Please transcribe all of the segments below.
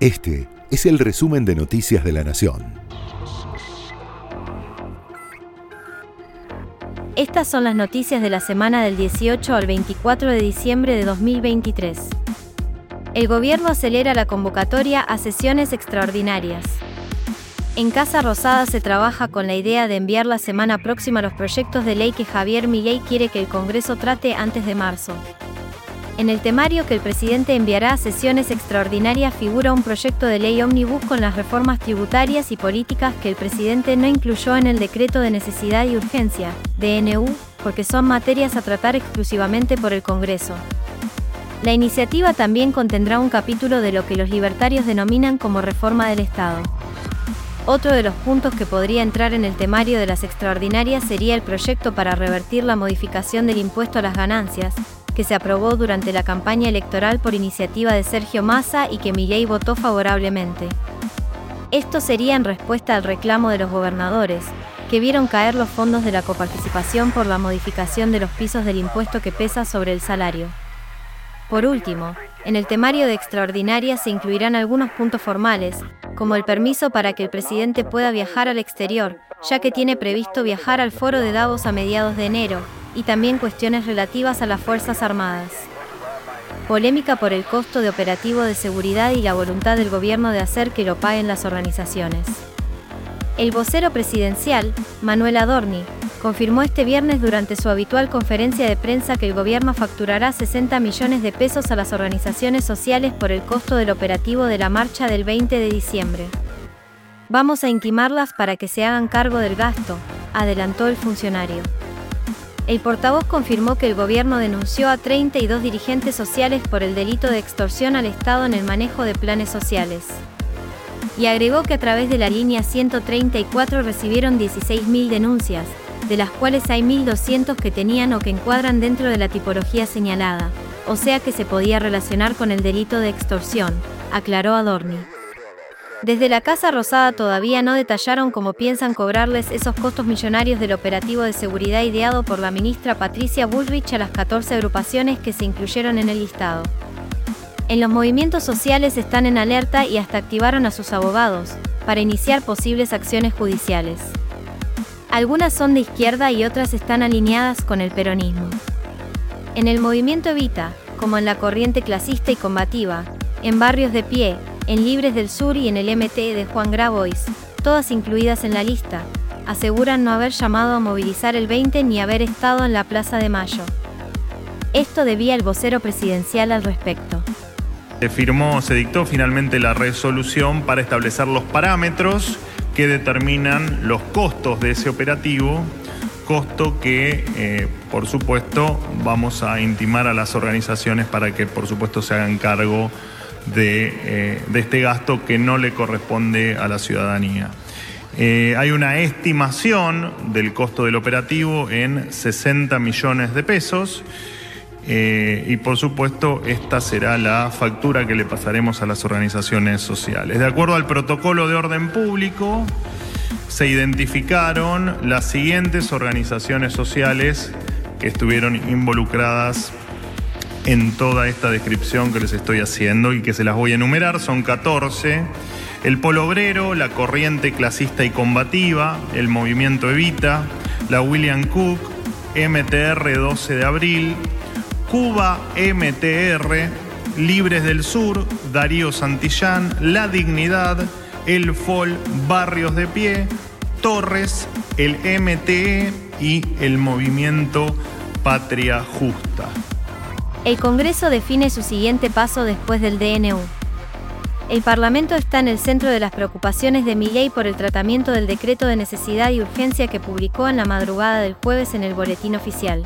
Este es el resumen de Noticias de la Nación. Estas son las noticias de la semana del 18 al 24 de diciembre de 2023. El gobierno acelera la convocatoria a sesiones extraordinarias. En Casa Rosada se trabaja con la idea de enviar la semana próxima los proyectos de ley que Javier Milei quiere que el Congreso trate antes de marzo. En el temario que el presidente enviará a sesiones extraordinarias figura un proyecto de ley ómnibus con las reformas tributarias y políticas que el presidente no incluyó en el decreto de necesidad y urgencia, DNU, porque son materias a tratar exclusivamente por el Congreso. La iniciativa también contendrá un capítulo de lo que los libertarios denominan como reforma del Estado. Otro de los puntos que podría entrar en el temario de las extraordinarias sería el proyecto para revertir la modificación del impuesto a las ganancias, que se aprobó durante la campaña electoral por iniciativa de Sergio Massa y que Milei votó favorablemente. Esto sería en respuesta al reclamo de los gobernadores, que vieron caer los fondos de la coparticipación por la modificación de los pisos del impuesto que pesa sobre el salario. Por último, en el temario de extraordinaria se incluirán algunos puntos formales, como el permiso para que el presidente pueda viajar al exterior, ya que tiene previsto viajar al foro de Davos a mediados de enero, y también cuestiones relativas a las Fuerzas Armadas. Polémica por el costo de operativo de seguridad y la voluntad del gobierno de hacer que lo paguen las organizaciones. El vocero presidencial, Manuel Adorni, confirmó este viernes durante su habitual conferencia de prensa que el gobierno facturará 60 millones de pesos a las organizaciones sociales por el costo del operativo de la marcha del 20 de diciembre. Vamos a intimarlas para que se hagan cargo del gasto, adelantó el funcionario. El portavoz confirmó que el gobierno denunció a 32 dirigentes sociales por el delito de extorsión al Estado en el manejo de planes sociales. Y agregó que a través de la línea 134 recibieron 16.000 denuncias, de las cuales hay 1.200 que tenían o que encuadran dentro de la tipología señalada, o sea que se podía relacionar con el delito de extorsión, aclaró Adorni. Desde la Casa Rosada todavía no detallaron cómo piensan cobrarles esos costos millonarios del operativo de seguridad ideado por la ministra Patricia Bullrich a las 14 agrupaciones que se incluyeron en el listado. En los movimientos sociales están en alerta y hasta activaron a sus abogados, para iniciar posibles acciones judiciales. Algunas son de izquierda y otras están alineadas con el peronismo. En el movimiento Evita, como en la corriente clasista y combativa, en barrios de pie, en Libres del Sur y en el MT de Juan Grabois, todas incluidas en la lista, aseguran no haber llamado a movilizar el 20 ni haber estado en la Plaza de Mayo. Esto debía el vocero presidencial al respecto. Se firmó, se dictó finalmente la resolución para establecer los parámetros que determinan los costos de ese operativo, costo que, eh, por supuesto, vamos a intimar a las organizaciones para que, por supuesto, se hagan cargo eh, de, este gasto que no le corresponde a la ciudadanía. Eh, hay una estimación del costo del operativo en 60 millones de pesos eh, y por supuesto esta será la factura que le pasaremos a las organizaciones sociales. De acuerdo al protocolo de orden público, se identificaron las siguientes organizaciones sociales que estuvieron involucradas en toda esta descripción que les estoy haciendo y que se las voy a enumerar. Son 14. El Polo Obrero, la Corriente Clasista y Combativa, el Movimiento Evita, la William Cook, MTR 12 de abril, Cuba MTR, Libres del Sur, Darío Santillán, La Dignidad, el FOL, Barrios de Pie, Torres, el MTE y el Movimiento Patria Justa. El Congreso define su siguiente paso después del DNU. El Parlamento está en el centro de las preocupaciones de Milei por el tratamiento del decreto de necesidad y urgencia que publicó en la madrugada del jueves en el boletín oficial.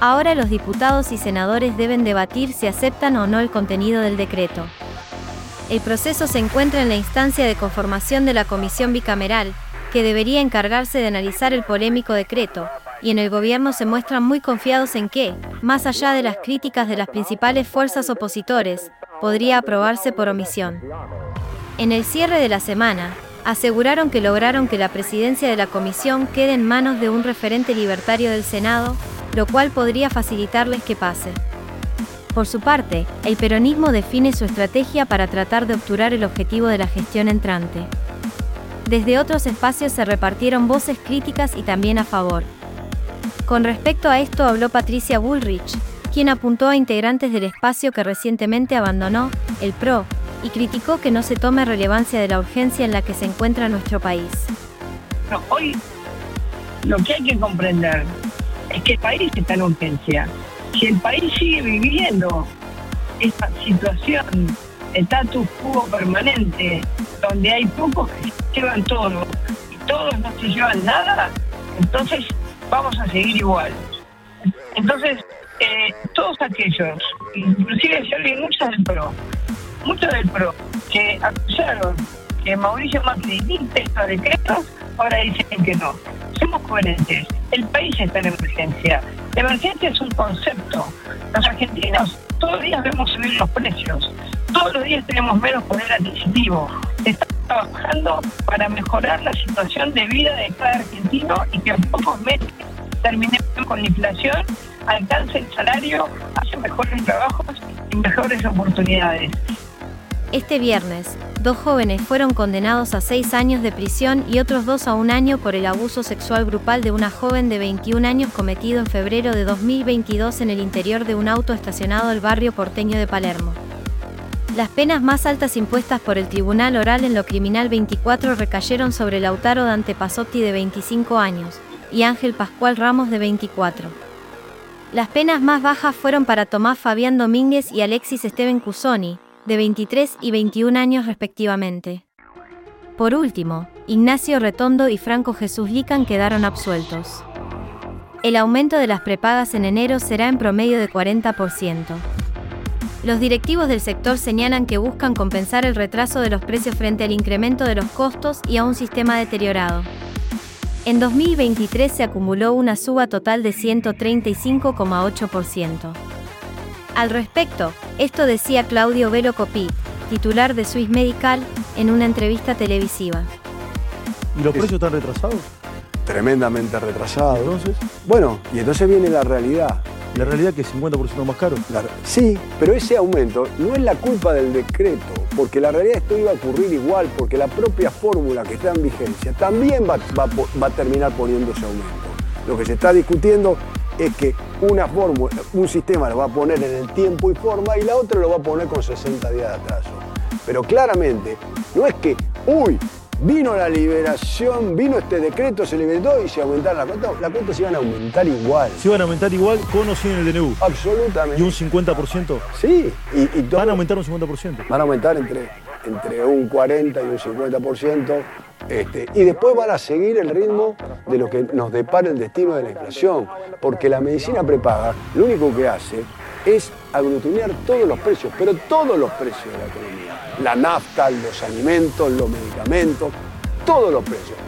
Ahora los diputados y senadores deben debatir si aceptan o no el contenido del decreto. El proceso se encuentra en la instancia de conformación de la comisión bicameral, que debería encargarse de analizar el polémico decreto, y en el gobierno se muestran muy confiados en que, más allá de las críticas de las principales fuerzas opositores, podría aprobarse por omisión. En el cierre de la semana, aseguraron que lograron que la presidencia de la comisión quede en manos de un referente libertario del Senado, lo cual podría facilitarles que pase. Por su parte, el peronismo define su estrategia para tratar de obturar el objetivo de la gestión entrante. Desde otros espacios se repartieron voces críticas y también a favor. Con respecto a esto habló Patricia Bullrich, quien apuntó a integrantes del espacio que recientemente abandonó, el PRO, y criticó que no se tome relevancia de la urgencia en la que se encuentra nuestro país. hoy lo que hay que comprender es que el país está en urgencia. Si el país sigue viviendo esta situación de status quo permanente, donde hay pocos que llevan todo y todos no se llevan nada, entonces vamos a seguir igual. Entonces, eh, todos aquellos, inclusive si alguien muchos del PRO, muchos del PRO, que acusaron que Mauricio Macri dicta estos decretos, ahora dicen que no. Somos coherentes. El país está en emergencia. Emergencia es un concepto. Los argentinos todos los días vemos subir los precios. Todos los días tenemos menos poder adquisitivo. Está trabajando para mejorar la situación de vida de cada argentino y que en pocos meses terminemos con la inflación, alcance el salario, hace mejores trabajos y mejores oportunidades. Este viernes, dos jóvenes fueron condenados a seis años de prisión y otros dos a un año por el abuso sexual grupal de una joven de 21 años cometido en febrero de 2022 en el interior de un auto estacionado del barrio porteño de Palermo. Las penas más altas impuestas por el Tribunal Oral en lo Criminal 24 recayeron sobre Lautaro Dante Pasotti de 25 años y Ángel Pascual Ramos de 24. Las penas más bajas fueron para Tomás Fabián Domínguez y Alexis Esteban Cusoni, de 23 y 21 años respectivamente. Por último, Ignacio Retondo y Franco Jesús Lican quedaron absueltos. El aumento de las prepagas en enero será en promedio de 40%. Los directivos del sector señalan que buscan compensar el retraso de los precios frente al incremento de los costos y a un sistema deteriorado. En 2023 se acumuló una suba total de 135,8%. Al respecto, esto decía Claudio Velo Copí, titular de Swiss Medical, en una entrevista televisiva. ¿Y los precios están retrasados? Tremendamente retrasados. ¿Entonces? Bueno, y entonces viene la realidad. ¿La realidad que es 50% más caro? sí, pero ese aumento no es la culpa del decreto, porque la realidad esto iba a ocurrir igual, porque la propia fórmula que está en vigencia también va, va a terminar poniendo ese aumento. Lo que se está discutiendo es que una fórmula, un sistema lo va a poner en el tiempo y forma y la otra lo va a poner con 60 días de atraso. Pero claramente no es que, uy, vino la liberación, vino este decreto, se liberó y se aumentaron las cuentas. Las cuentas se iban a aumentar igual. ¿Se iban a aumentar igual con o sin el DNU? Absolutamente. ¿Y un 50%? Sí. Y, ¿Van a aumentar un 50%? Van a aumentar entre, entre un 40 y un 50%. Este, y después van a seguir el ritmo de lo que nos depara el destino de la inflación, porque la medicina prepaga lo único que hace es aglutinar todos los precios, pero todos los precios de la economía. La nafta, los alimentos, los medicamentos, todos los precios.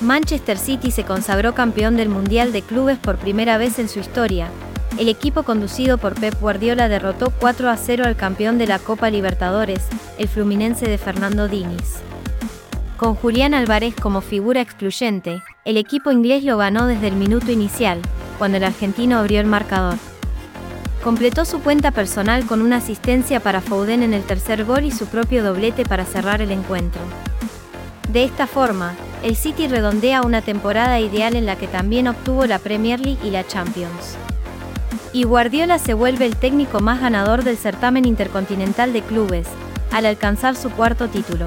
Manchester City se consagró campeón del Mundial de Clubes por primera vez en su historia. El equipo conducido por Pep Guardiola derrotó 4 a 0 al campeón de la Copa Libertadores, el Fluminense de Fernando Diniz. Con Julián Álvarez como figura excluyente, el equipo inglés lo ganó desde el minuto inicial, cuando el argentino abrió el marcador. Completó su cuenta personal con una asistencia para Foden en el tercer gol y su propio doblete para cerrar el encuentro. De esta forma, el City redondea una temporada ideal en la que también obtuvo la Premier League y la Champions. Y Guardiola se vuelve el técnico más ganador del certamen intercontinental de clubes, al alcanzar su cuarto título.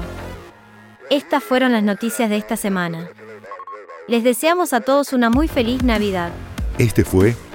Estas fueron las noticias de esta semana. Les deseamos a todos una muy feliz Navidad. Este fue